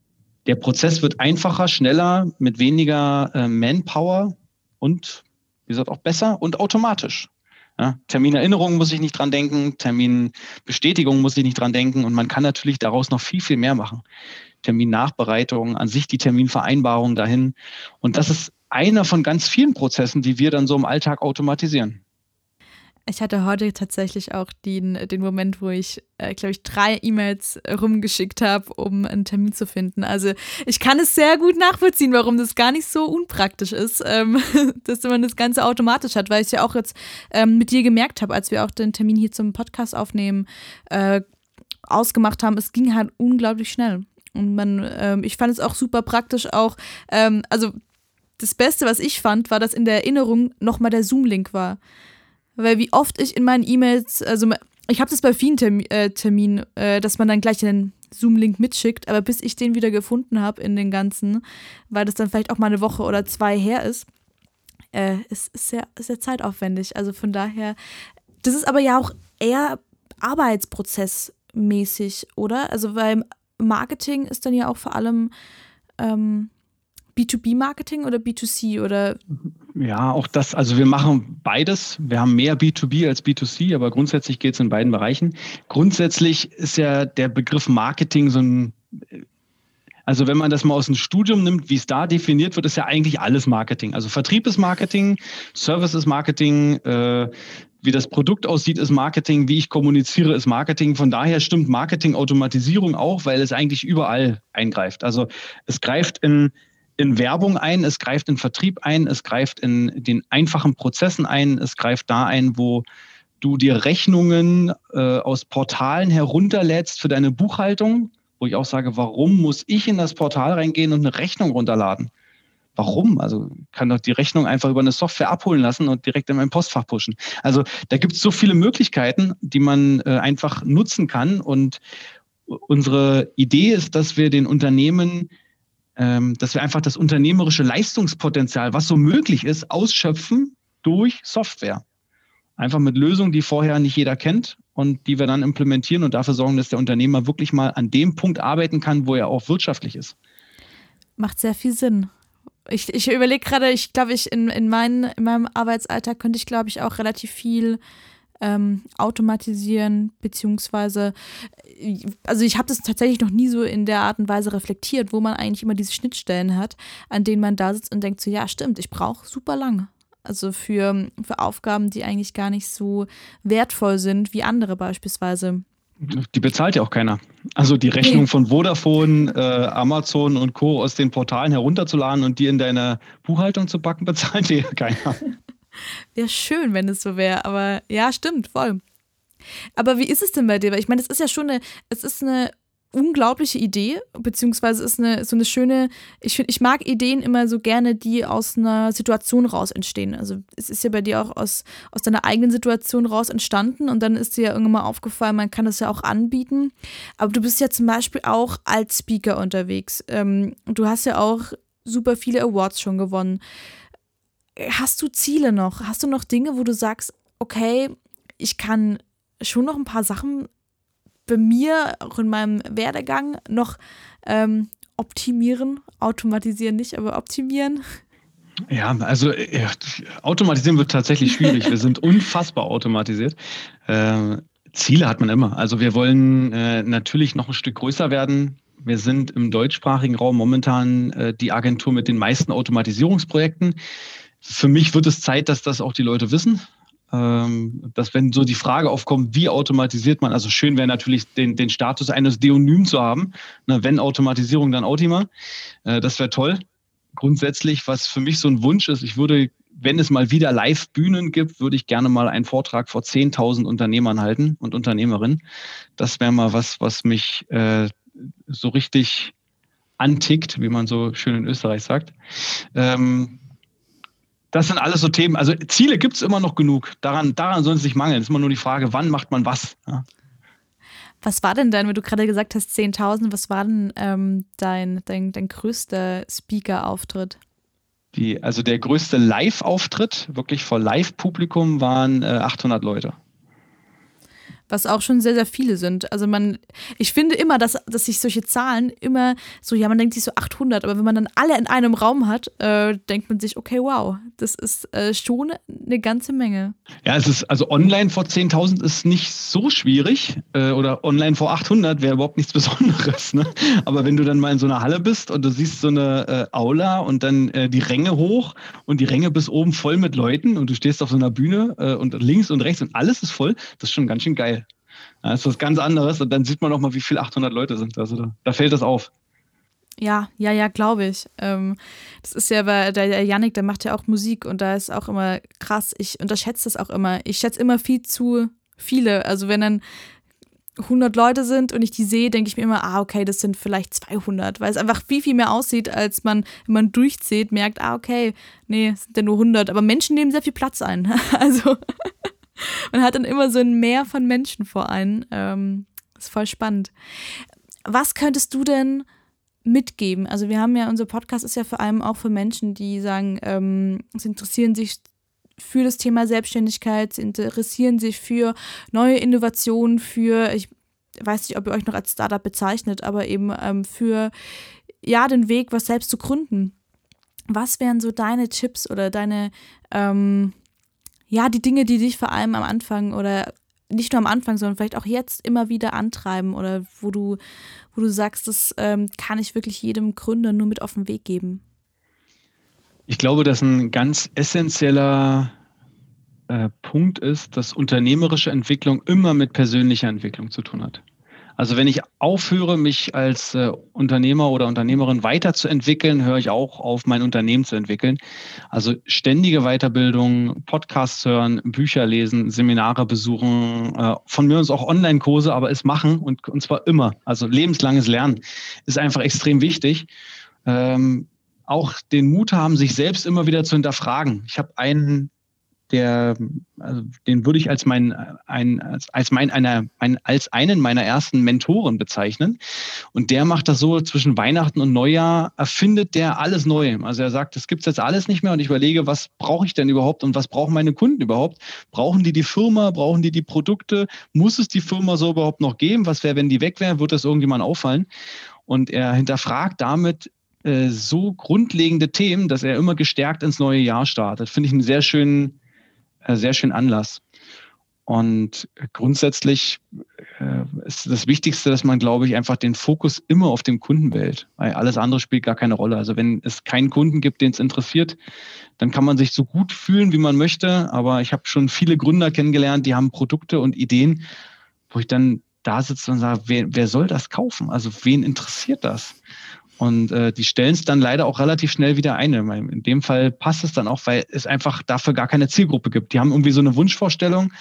Speaker 3: der Prozess wird einfacher, schneller, mit weniger äh, Manpower und, wie gesagt, auch besser und automatisch. Ja, Terminerinnerung muss ich nicht dran denken, Terminbestätigung muss ich nicht dran denken und man kann natürlich daraus noch viel, viel mehr machen. Terminnachbereitung, an sich die Terminvereinbarung dahin. Und das ist einer von ganz vielen Prozessen, die wir dann so im Alltag automatisieren.
Speaker 2: Ich hatte heute tatsächlich auch den, den Moment, wo ich, äh, glaube ich, drei E-Mails rumgeschickt habe, um einen Termin zu finden. Also ich kann es sehr gut nachvollziehen, warum das gar nicht so unpraktisch ist, ähm, <laughs> dass man das Ganze automatisch hat, weil ich es ja auch jetzt ähm, mit dir gemerkt habe, als wir auch den Termin hier zum Podcast aufnehmen äh, ausgemacht haben. Es ging halt unglaublich schnell. Und man, ähm, ich fand es auch super praktisch, auch, ähm, also das Beste, was ich fand, war, dass in der Erinnerung nochmal der Zoom-Link war. Weil wie oft ich in meinen E-Mails, also ich habe das bei vielen Termin, äh, Terminen, äh, dass man dann gleich den Zoom-Link mitschickt, aber bis ich den wieder gefunden habe in den ganzen, weil das dann vielleicht auch mal eine Woche oder zwei her ist, äh, ist, ist, sehr, sehr zeitaufwendig. Also von daher, das ist aber ja auch eher arbeitsprozessmäßig, oder? Also weil Marketing ist dann ja auch vor allem ähm, B2B-Marketing oder B2C oder?
Speaker 3: Ja, auch das, also wir machen beides. Wir haben mehr B2B als B2C, aber grundsätzlich geht es in beiden Bereichen. Grundsätzlich ist ja der Begriff Marketing so ein, also wenn man das mal aus dem Studium nimmt, wie es da definiert wird, ist ja eigentlich alles Marketing. Also Vertrieb ist Marketing, Service ist Marketing, äh, wie das Produkt aussieht, ist Marketing, wie ich kommuniziere, ist Marketing. Von daher stimmt Marketing-Automatisierung auch, weil es eigentlich überall eingreift. Also es greift in in Werbung ein, es greift in Vertrieb ein, es greift in den einfachen Prozessen ein, es greift da ein, wo du dir Rechnungen äh, aus Portalen herunterlädst für deine Buchhaltung, wo ich auch sage, warum muss ich in das Portal reingehen und eine Rechnung runterladen? Warum? Also kann doch die Rechnung einfach über eine Software abholen lassen und direkt in mein Postfach pushen. Also da gibt es so viele Möglichkeiten, die man äh, einfach nutzen kann. Und unsere Idee ist, dass wir den Unternehmen dass wir einfach das unternehmerische Leistungspotenzial, was so möglich ist, ausschöpfen durch Software. Einfach mit Lösungen, die vorher nicht jeder kennt und die wir dann implementieren und dafür sorgen, dass der Unternehmer wirklich mal an dem Punkt arbeiten kann, wo er auch wirtschaftlich ist.
Speaker 2: Macht sehr viel Sinn. Ich, ich überlege gerade, ich glaube, ich in, in, mein, in meinem Arbeitsalltag könnte ich, glaube ich, auch relativ viel ähm, automatisieren, beziehungsweise, also ich habe das tatsächlich noch nie so in der Art und Weise reflektiert, wo man eigentlich immer diese Schnittstellen hat, an denen man da sitzt und denkt so, ja, stimmt, ich brauche super lange. Also für, für Aufgaben, die eigentlich gar nicht so wertvoll sind wie andere beispielsweise.
Speaker 3: Die bezahlt ja auch keiner. Also die Rechnung von Vodafone, äh, Amazon und Co. aus den Portalen herunterzuladen und die in deine Buchhaltung zu packen, <laughs> bezahlt dir keiner.
Speaker 2: Wäre schön, wenn es so wäre, aber ja, stimmt, voll. Aber wie ist es denn bei dir? Weil ich meine, es ist ja schon eine, es ist eine unglaubliche Idee, beziehungsweise ist eine so eine schöne, ich finde, ich mag Ideen immer so gerne, die aus einer Situation raus entstehen. Also es ist ja bei dir auch aus, aus deiner eigenen Situation raus entstanden und dann ist dir ja irgendwann mal aufgefallen, man kann das ja auch anbieten. Aber du bist ja zum Beispiel auch als Speaker unterwegs. Ähm, du hast ja auch super viele Awards schon gewonnen. Hast du Ziele noch? Hast du noch Dinge, wo du sagst, okay, ich kann schon noch ein paar Sachen bei mir, auch in meinem Werdegang, noch ähm, optimieren. Automatisieren nicht, aber optimieren.
Speaker 3: Ja, also ja, automatisieren wird tatsächlich schwierig. Wir sind <laughs> unfassbar automatisiert. Äh, Ziele hat man immer. Also wir wollen äh, natürlich noch ein Stück größer werden. Wir sind im deutschsprachigen Raum momentan äh, die Agentur mit den meisten Automatisierungsprojekten. Für mich wird es Zeit, dass das auch die Leute wissen. Ähm, dass wenn so die Frage aufkommt, wie automatisiert man, also schön wäre natürlich den, den Status eines Deonym zu haben, ne, wenn Automatisierung, dann Autima, äh, das wäre toll. Grundsätzlich, was für mich so ein Wunsch ist, ich würde, wenn es mal wieder Live-Bühnen gibt, würde ich gerne mal einen Vortrag vor 10.000 Unternehmern halten und Unternehmerinnen. Das wäre mal was, was mich äh, so richtig antickt, wie man so schön in Österreich sagt. Ähm, das sind alles so Themen. Also Ziele gibt es immer noch genug. Daran, daran soll es nicht mangeln. Es ist immer nur die Frage, wann macht man was. Ja.
Speaker 2: Was war denn dann, wenn du gerade gesagt hast 10.000, was war denn ähm, dein, dein, dein größter Speaker-Auftritt?
Speaker 3: also der größte Live-Auftritt, wirklich vor Live-Publikum, waren äh, 800 Leute
Speaker 2: was auch schon sehr, sehr viele sind. Also man, ich finde immer, dass, dass sich solche Zahlen immer so, ja, man denkt sich so 800, aber wenn man dann alle in einem Raum hat, äh, denkt man sich, okay, wow, das ist äh, schon eine ganze Menge.
Speaker 3: Ja, es ist, also online vor 10.000 ist nicht so schwierig äh, oder online vor 800 wäre überhaupt nichts <laughs> Besonderes. Ne? Aber wenn du dann mal in so einer Halle bist und du siehst so eine äh, Aula und dann äh, die Ränge hoch und die Ränge bis oben voll mit Leuten und du stehst auf so einer Bühne äh, und links und rechts und alles ist voll, das ist schon ganz schön geil. Das ist was ganz anderes und dann sieht man auch mal, wie viele 800 Leute sind. Also da, da fällt das auf.
Speaker 2: Ja, ja, ja, glaube ich. Ähm, das ist ja, weil der Yannick, der macht ja auch Musik und da ist auch immer krass. Ich unterschätze das auch immer. Ich schätze immer viel zu viele. Also wenn dann 100 Leute sind und ich die sehe, denke ich mir immer, ah, okay, das sind vielleicht 200, weil es einfach viel, viel mehr aussieht, als man, wenn man durchzählt, merkt, ah, okay, nee, es sind ja nur 100. Aber Menschen nehmen sehr viel Platz ein. <laughs> Also <laughs> man hat dann immer so ein Meer von Menschen vor einem. Ähm, ist voll spannend. Was könntest du denn mitgeben? Also wir haben ja, unser Podcast ist ja vor allem auch für Menschen, die sagen, ähm, sie interessieren sich für das Thema Selbstständigkeit, sie interessieren sich für neue Innovationen, für, ich weiß nicht, ob ihr euch noch als Startup bezeichnet, aber eben ähm, für ja den Weg, was selbst zu gründen. Was wären so deine Tipps oder deine ähm, ja, die Dinge, die dich vor allem am Anfang oder nicht nur am Anfang, sondern vielleicht auch jetzt immer wieder antreiben oder wo du, wo du sagst, das ähm, kann ich wirklich jedem Gründer nur mit auf den Weg geben?
Speaker 3: Ich glaube, dass ein ganz essentieller äh, Punkt ist, dass unternehmerische Entwicklung immer mit persönlicher Entwicklung zu tun hat. Also wenn ich aufhöre, mich als äh, Unternehmer oder Unternehmerin weiterzuentwickeln, höre ich auch auf, mein Unternehmen zu entwickeln. Also ständige Weiterbildung, Podcasts hören, Bücher lesen, Seminare besuchen, äh, von mir aus auch Online-Kurse, aber es machen und, und zwar immer. Also lebenslanges Lernen ist einfach extrem wichtig. Ähm, auch den Mut haben, sich selbst immer wieder zu hinterfragen. Ich habe einen der, also den würde ich als mein, ein, als, als mein, einer, ein, als einen meiner ersten Mentoren bezeichnen. Und der macht das so zwischen Weihnachten und Neujahr, erfindet der alles neu. Also er sagt, das gibt's jetzt alles nicht mehr und ich überlege, was brauche ich denn überhaupt und was brauchen meine Kunden überhaupt? Brauchen die die Firma? Brauchen die die Produkte? Muss es die Firma so überhaupt noch geben? Was wäre, wenn die weg wäre? Wird das irgendjemand auffallen? Und er hinterfragt damit äh, so grundlegende Themen, dass er immer gestärkt ins neue Jahr startet. Finde ich einen sehr schönen, sehr schönen Anlass. Und grundsätzlich äh, ist das Wichtigste, dass man, glaube ich, einfach den Fokus immer auf dem Kunden wählt, weil alles andere spielt gar keine Rolle. Also wenn es keinen Kunden gibt, den es interessiert, dann kann man sich so gut fühlen, wie man möchte. Aber ich habe schon viele Gründer kennengelernt, die haben Produkte und Ideen, wo ich dann da sitze und sage, wer, wer soll das kaufen? Also wen interessiert das? Und äh, die stellen es dann leider auch relativ schnell wieder ein. In dem Fall passt es dann auch, weil es einfach dafür gar keine Zielgruppe gibt. Die haben irgendwie so eine Wunschvorstellung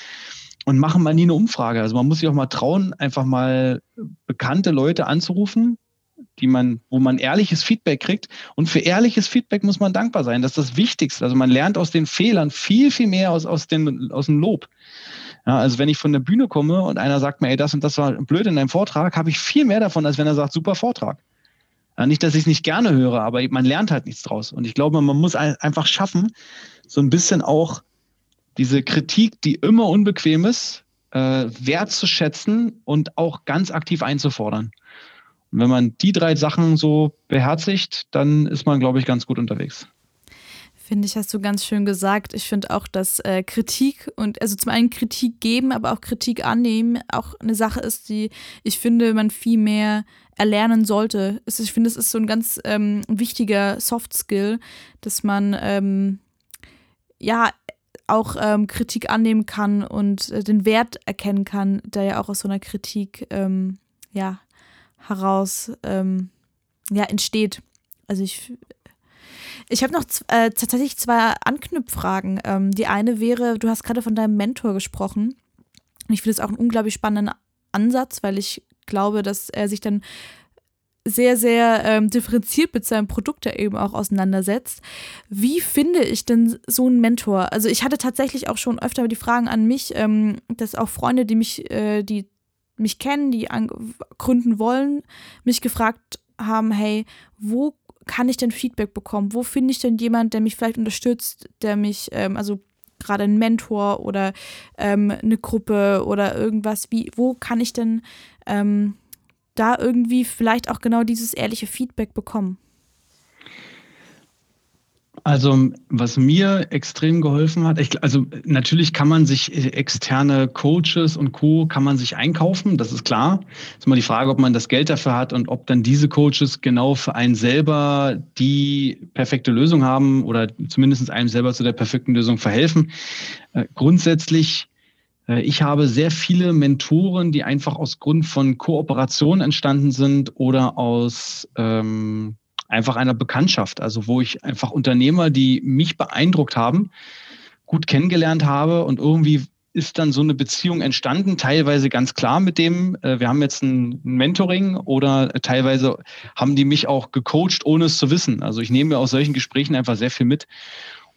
Speaker 3: und machen mal nie eine Umfrage. Also man muss sich auch mal trauen, einfach mal bekannte Leute anzurufen, die man, wo man ehrliches Feedback kriegt. Und für ehrliches Feedback muss man dankbar sein. Das ist das Wichtigste. Also man lernt aus den Fehlern viel, viel mehr aus, aus, den, aus dem Lob. Ja, also wenn ich von der Bühne komme und einer sagt mir, ey, das und das war blöd in deinem Vortrag, habe ich viel mehr davon, als wenn er sagt, super Vortrag. Nicht, dass ich es nicht gerne höre, aber man lernt halt nichts draus. Und ich glaube, man muss einfach schaffen, so ein bisschen auch diese Kritik, die immer unbequem ist, äh, wertzuschätzen und auch ganz aktiv einzufordern. Und wenn man die drei Sachen so beherzigt, dann ist man, glaube ich, ganz gut unterwegs.
Speaker 2: Finde ich, hast du ganz schön gesagt. Ich finde auch, dass äh, Kritik und also zum einen Kritik geben, aber auch Kritik annehmen auch eine Sache ist, die ich finde, man viel mehr erlernen sollte. Ich finde, es ist so ein ganz ähm, wichtiger Soft Skill, dass man ähm, ja auch ähm, Kritik annehmen kann und äh, den Wert erkennen kann, der ja auch aus so einer Kritik ähm, ja heraus ähm, ja entsteht. Also ich ich habe noch äh, tatsächlich zwei Anknüpffragen. Ähm, die eine wäre, du hast gerade von deinem Mentor gesprochen. Ich finde es auch einen unglaublich spannenden Ansatz, weil ich glaube, dass er sich dann sehr, sehr ähm, differenziert mit seinem Produkt ja eben auch auseinandersetzt. Wie finde ich denn so einen Mentor? Also ich hatte tatsächlich auch schon öfter die Fragen an mich, ähm, dass auch Freunde, die mich, äh, die mich kennen, die gründen wollen, mich gefragt haben, hey, wo kann ich denn Feedback bekommen? Wo finde ich denn jemand, der mich vielleicht unterstützt, der mich, ähm, also gerade ein Mentor oder ähm, eine Gruppe oder irgendwas, wie, wo kann ich denn ähm, da irgendwie vielleicht auch genau dieses ehrliche Feedback bekommen?
Speaker 3: Also, was mir extrem geholfen hat, ich, also natürlich kann man sich äh, externe Coaches und Co. kann man sich einkaufen, das ist klar. Ist immer die Frage, ob man das Geld dafür hat und ob dann diese Coaches genau für einen selber die perfekte Lösung haben oder zumindest einem selber zu der perfekten Lösung verhelfen. Äh, grundsätzlich ich habe sehr viele Mentoren, die einfach aus Grund von Kooperation entstanden sind oder aus ähm, einfach einer Bekanntschaft. Also wo ich einfach Unternehmer, die mich beeindruckt haben, gut kennengelernt habe und irgendwie ist dann so eine Beziehung entstanden, teilweise ganz klar mit dem, äh, wir haben jetzt ein Mentoring oder teilweise haben die mich auch gecoacht, ohne es zu wissen. Also ich nehme aus solchen Gesprächen einfach sehr viel mit.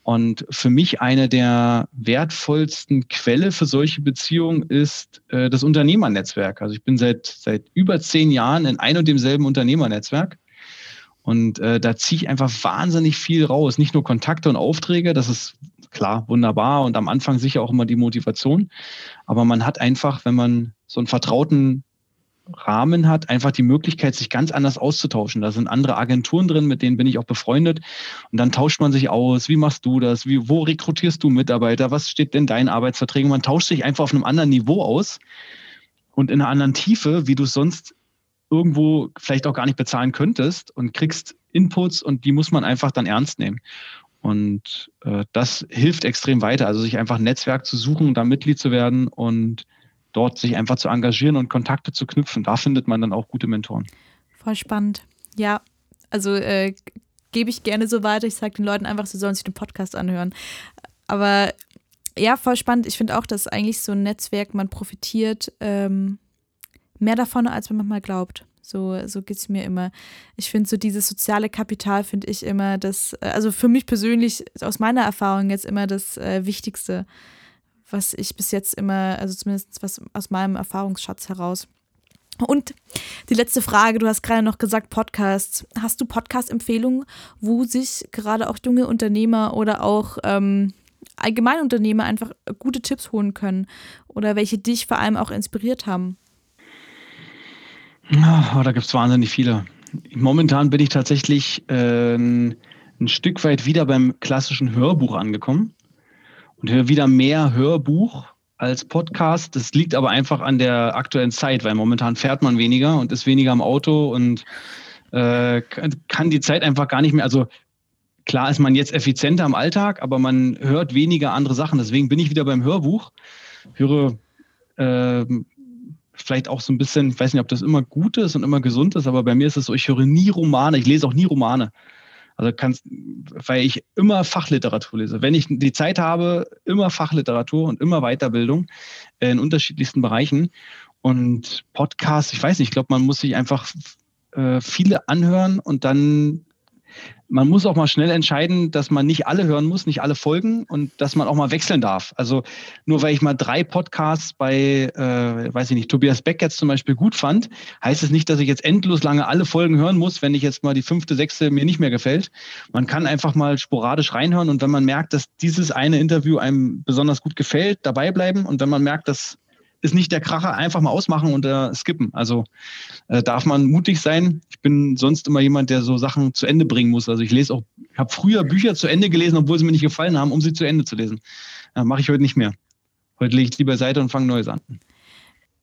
Speaker 3: Und für mich eine der wertvollsten Quelle für solche Beziehungen ist äh, das Unternehmernetzwerk. Also ich bin seit, seit über zehn Jahren in ein und demselben Unternehmernetzwerk und äh, da ziehe ich einfach wahnsinnig viel raus. Nicht nur Kontakte und Aufträge, das ist klar wunderbar und am Anfang sicher auch immer die Motivation. Aber man hat einfach, wenn man so einen vertrauten Rahmen hat, einfach die Möglichkeit, sich ganz anders auszutauschen. Da sind andere Agenturen drin, mit denen bin ich auch befreundet. Und dann tauscht man sich aus. Wie machst du das? Wie, wo rekrutierst du Mitarbeiter? Was steht denn deinen Arbeitsverträgen? Man tauscht sich einfach auf einem anderen Niveau aus und in einer anderen Tiefe, wie du es sonst irgendwo vielleicht auch gar nicht bezahlen könntest und kriegst Inputs und die muss man einfach dann ernst nehmen. Und äh, das hilft extrem weiter, also sich einfach ein Netzwerk zu suchen, da Mitglied zu werden und dort sich einfach zu engagieren und Kontakte zu knüpfen. Da findet man dann auch gute Mentoren.
Speaker 2: Voll spannend. Ja, also äh, gebe ich gerne so weiter. Ich sage den Leuten einfach, sie sollen sich den Podcast anhören. Aber ja, voll spannend. Ich finde auch, dass eigentlich so ein Netzwerk, man profitiert ähm, mehr davon, als man manchmal glaubt. So, so geht es mir immer. Ich finde so dieses soziale Kapital, finde ich immer das, äh, also für mich persönlich, aus meiner Erfahrung jetzt immer das äh, Wichtigste, was ich bis jetzt immer, also zumindest was aus meinem Erfahrungsschatz heraus. Und die letzte Frage, du hast gerade noch gesagt Podcasts. Hast du Podcast-Empfehlungen, wo sich gerade auch junge Unternehmer oder auch ähm, Allgemeinunternehmer einfach gute Tipps holen können oder welche dich vor allem auch inspiriert haben?
Speaker 3: Oh, da gibt es wahnsinnig viele. Momentan bin ich tatsächlich äh, ein Stück weit wieder beim klassischen Hörbuch angekommen und höre wieder mehr Hörbuch als Podcast. Das liegt aber einfach an der aktuellen Zeit, weil momentan fährt man weniger und ist weniger am Auto und äh, kann die Zeit einfach gar nicht mehr. Also klar ist man jetzt effizienter im Alltag, aber man hört weniger andere Sachen. Deswegen bin ich wieder beim Hörbuch, höre äh, vielleicht auch so ein bisschen, ich weiß nicht, ob das immer gut ist und immer gesund ist, aber bei mir ist es so, ich höre nie Romane, ich lese auch nie Romane. Also kannst, weil ich immer Fachliteratur lese. Wenn ich die Zeit habe, immer Fachliteratur und immer Weiterbildung in unterschiedlichsten Bereichen. Und Podcasts, ich weiß nicht, ich glaube, man muss sich einfach äh, viele anhören und dann man muss auch mal schnell entscheiden, dass man nicht alle hören muss, nicht alle folgen und dass man auch mal wechseln darf. Also nur weil ich mal drei Podcasts bei, äh, weiß ich nicht, Tobias Beck jetzt zum Beispiel gut fand, heißt es nicht, dass ich jetzt endlos lange alle Folgen hören muss, wenn ich jetzt mal die fünfte, sechste mir nicht mehr gefällt. Man kann einfach mal sporadisch reinhören und wenn man merkt, dass dieses eine Interview einem besonders gut gefällt, dabei bleiben und wenn man merkt, dass ist nicht der Kracher, einfach mal ausmachen und äh, skippen. Also äh, darf man mutig sein. Ich bin sonst immer jemand, der so Sachen zu Ende bringen muss. Also ich lese auch, ich habe früher Bücher zu Ende gelesen, obwohl sie mir nicht gefallen haben, um sie zu Ende zu lesen. Ja, Mache ich heute nicht mehr. Heute lege ich lieber Seite und fange Neues an.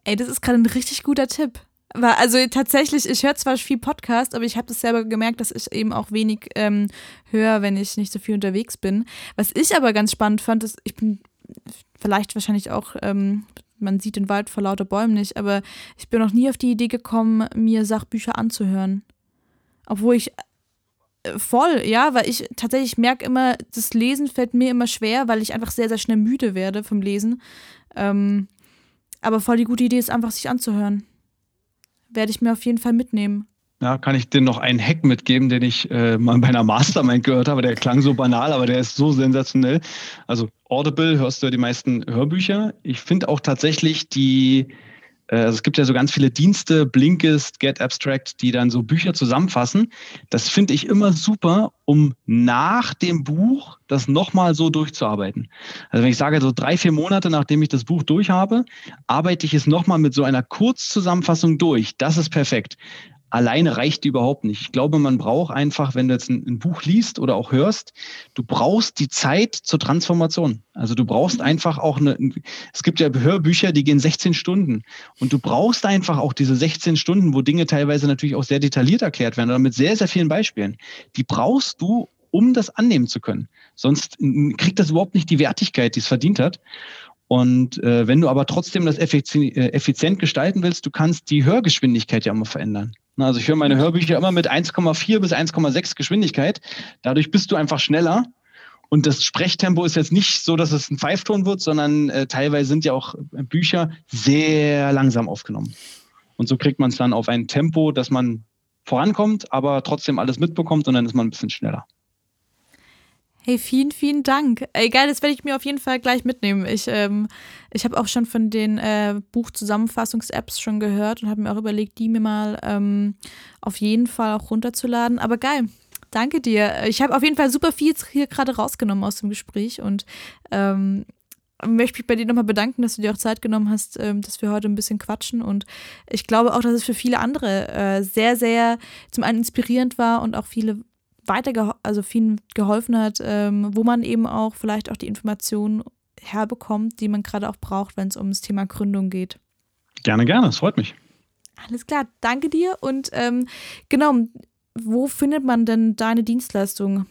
Speaker 2: Ey, das ist gerade ein richtig guter Tipp. Also tatsächlich, ich höre zwar viel Podcast, aber ich habe das selber gemerkt, dass ich eben auch wenig ähm, höre, wenn ich nicht so viel unterwegs bin. Was ich aber ganz spannend fand, ist, ich bin vielleicht wahrscheinlich auch ähm, man sieht den Wald vor lauter Bäumen nicht, aber ich bin noch nie auf die Idee gekommen, mir Sachbücher anzuhören. Obwohl ich äh, voll, ja, weil ich tatsächlich merke immer, das Lesen fällt mir immer schwer, weil ich einfach sehr, sehr schnell müde werde vom Lesen. Ähm, aber voll die gute Idee ist einfach, sich anzuhören. Werde ich mir auf jeden Fall mitnehmen.
Speaker 3: Ja, kann ich dir noch einen Hack mitgeben, den ich äh, mal bei einer Mastermind gehört habe. Der klang so banal, aber der ist so sensationell. Also Audible hörst du ja die meisten Hörbücher. Ich finde auch tatsächlich die, äh, also es gibt ja so ganz viele Dienste, Blinkist, Get Abstract, die dann so Bücher zusammenfassen. Das finde ich immer super, um nach dem Buch das nochmal so durchzuarbeiten. Also wenn ich sage, so drei, vier Monate nachdem ich das Buch durch habe, arbeite ich es nochmal mit so einer Kurzzusammenfassung durch. Das ist perfekt alleine reicht die überhaupt nicht. Ich glaube, man braucht einfach, wenn du jetzt ein, ein, Buch liest oder auch hörst, du brauchst die Zeit zur Transformation. Also du brauchst einfach auch eine, es gibt ja Hörbücher, die gehen 16 Stunden und du brauchst einfach auch diese 16 Stunden, wo Dinge teilweise natürlich auch sehr detailliert erklärt werden oder mit sehr, sehr vielen Beispielen. Die brauchst du, um das annehmen zu können. Sonst kriegt das überhaupt nicht die Wertigkeit, die es verdient hat. Und äh, wenn du aber trotzdem das effizient, äh, effizient gestalten willst, du kannst die Hörgeschwindigkeit ja immer verändern. Also ich höre meine Hörbücher immer mit 1,4 bis 1,6 Geschwindigkeit. Dadurch bist du einfach schneller. Und das Sprechtempo ist jetzt nicht so, dass es ein Pfeifton wird, sondern äh, teilweise sind ja auch Bücher sehr langsam aufgenommen. Und so kriegt man es dann auf ein Tempo, dass man vorankommt, aber trotzdem alles mitbekommt und dann ist man ein bisschen schneller.
Speaker 2: Hey, vielen, vielen Dank. Ey, geil, das werde ich mir auf jeden Fall gleich mitnehmen. Ich, ähm, ich habe auch schon von den äh, Buchzusammenfassungs-Apps schon gehört und habe mir auch überlegt, die mir mal ähm, auf jeden Fall auch runterzuladen. Aber geil, danke dir. Ich habe auf jeden Fall super viel hier gerade rausgenommen aus dem Gespräch und ähm, möchte mich bei dir nochmal bedanken, dass du dir auch Zeit genommen hast, ähm, dass wir heute ein bisschen quatschen. Und ich glaube auch, dass es für viele andere äh, sehr, sehr zum einen inspirierend war und auch viele weiter, also vielen geholfen hat, ähm, wo man eben auch vielleicht auch die Informationen herbekommt, die man gerade auch braucht, wenn es um das Thema Gründung geht.
Speaker 3: Gerne, gerne, es freut mich.
Speaker 2: Alles klar, danke dir. Und ähm, genau, wo findet man denn deine Dienstleistung?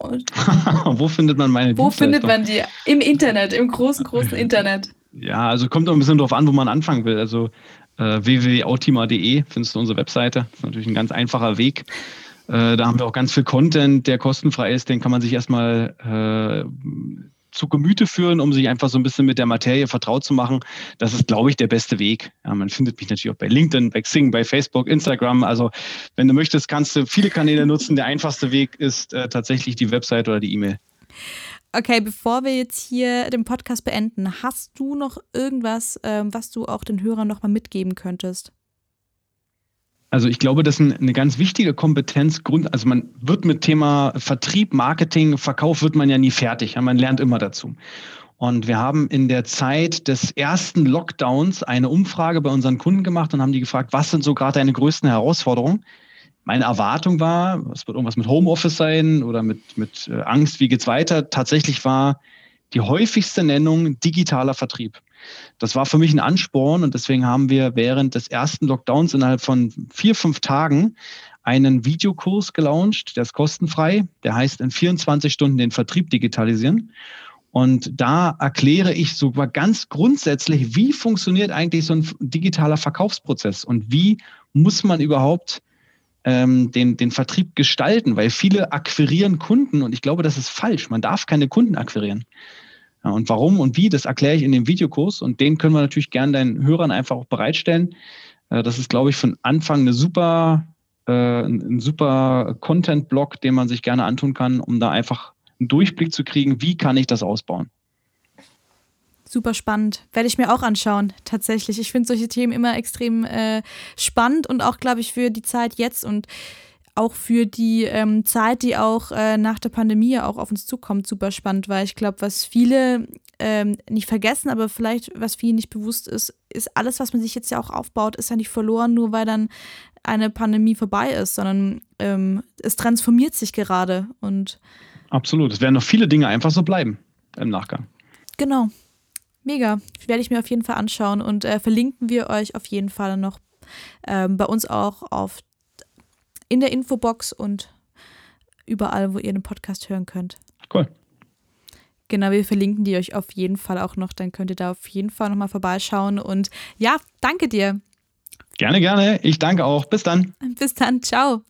Speaker 2: <laughs>
Speaker 3: wo findet man meine
Speaker 2: Wo findet man die? Im Internet, im großen, großen <laughs> Internet.
Speaker 3: Ja, also kommt auch ein bisschen darauf an, wo man anfangen will. Also äh, www.autima.de findest du unsere Webseite. Das ist natürlich ein ganz einfacher Weg. Äh, da haben wir auch ganz viel Content, der kostenfrei ist. Den kann man sich erstmal äh, zu Gemüte führen, um sich einfach so ein bisschen mit der Materie vertraut zu machen. Das ist, glaube ich, der beste Weg. Ja, man findet mich natürlich auch bei LinkedIn, bei Xing, bei Facebook, Instagram. Also wenn du möchtest, kannst du viele Kanäle nutzen. Der einfachste Weg ist äh, tatsächlich die Website oder die E-Mail.
Speaker 2: Okay, bevor wir jetzt hier den Podcast beenden, hast du noch irgendwas, ähm, was du auch den Hörern nochmal mitgeben könntest?
Speaker 3: Also ich glaube, das ist eine ganz wichtige Kompetenz. Also man wird mit Thema Vertrieb, Marketing, Verkauf wird man ja nie fertig. man lernt immer dazu. Und wir haben in der Zeit des ersten Lockdowns eine Umfrage bei unseren Kunden gemacht und haben die gefragt, was sind so gerade deine größten Herausforderungen? meine Erwartung war, es wird irgendwas mit Homeoffice sein oder mit, mit äh, Angst, wie geht's weiter. Tatsächlich war die häufigste Nennung digitaler Vertrieb. Das war für mich ein Ansporn und deswegen haben wir während des ersten Lockdowns innerhalb von vier, fünf Tagen einen Videokurs gelauncht, der ist kostenfrei, der heißt in 24 Stunden den Vertrieb digitalisieren. Und da erkläre ich sogar ganz grundsätzlich, wie funktioniert eigentlich so ein digitaler Verkaufsprozess und wie muss man überhaupt ähm, den, den Vertrieb gestalten, weil viele akquirieren Kunden und ich glaube, das ist falsch. Man darf keine Kunden akquirieren. Ja, und warum und wie, das erkläre ich in dem Videokurs und den können wir natürlich gerne deinen Hörern einfach auch bereitstellen. Äh, das ist, glaube ich, von Anfang eine super, äh, ein super Content-Block, den man sich gerne antun kann, um da einfach einen Durchblick zu kriegen, wie kann ich das ausbauen.
Speaker 2: Super spannend. Werde ich mir auch anschauen, tatsächlich. Ich finde solche Themen immer extrem äh, spannend und auch, glaube ich, für die Zeit jetzt und auch für die ähm, Zeit, die auch äh, nach der Pandemie auch auf uns zukommt, super spannend, weil ich glaube, was viele ähm, nicht vergessen, aber vielleicht was vielen nicht bewusst ist, ist alles, was man sich jetzt ja auch aufbaut, ist ja nicht verloren, nur weil dann eine Pandemie vorbei ist, sondern ähm, es transformiert sich gerade und
Speaker 3: Absolut. Es werden noch viele Dinge einfach so bleiben im Nachgang.
Speaker 2: Genau. Mega. Werde ich mir auf jeden Fall anschauen und äh, verlinken wir euch auf jeden Fall noch ähm, bei uns auch auf in der Infobox und überall, wo ihr den Podcast hören könnt.
Speaker 3: Cool.
Speaker 2: Genau, wir verlinken die euch auf jeden Fall auch noch. Dann könnt ihr da auf jeden Fall nochmal vorbeischauen. Und ja, danke dir.
Speaker 3: Gerne, gerne. Ich danke auch. Bis dann.
Speaker 2: Bis dann. Ciao.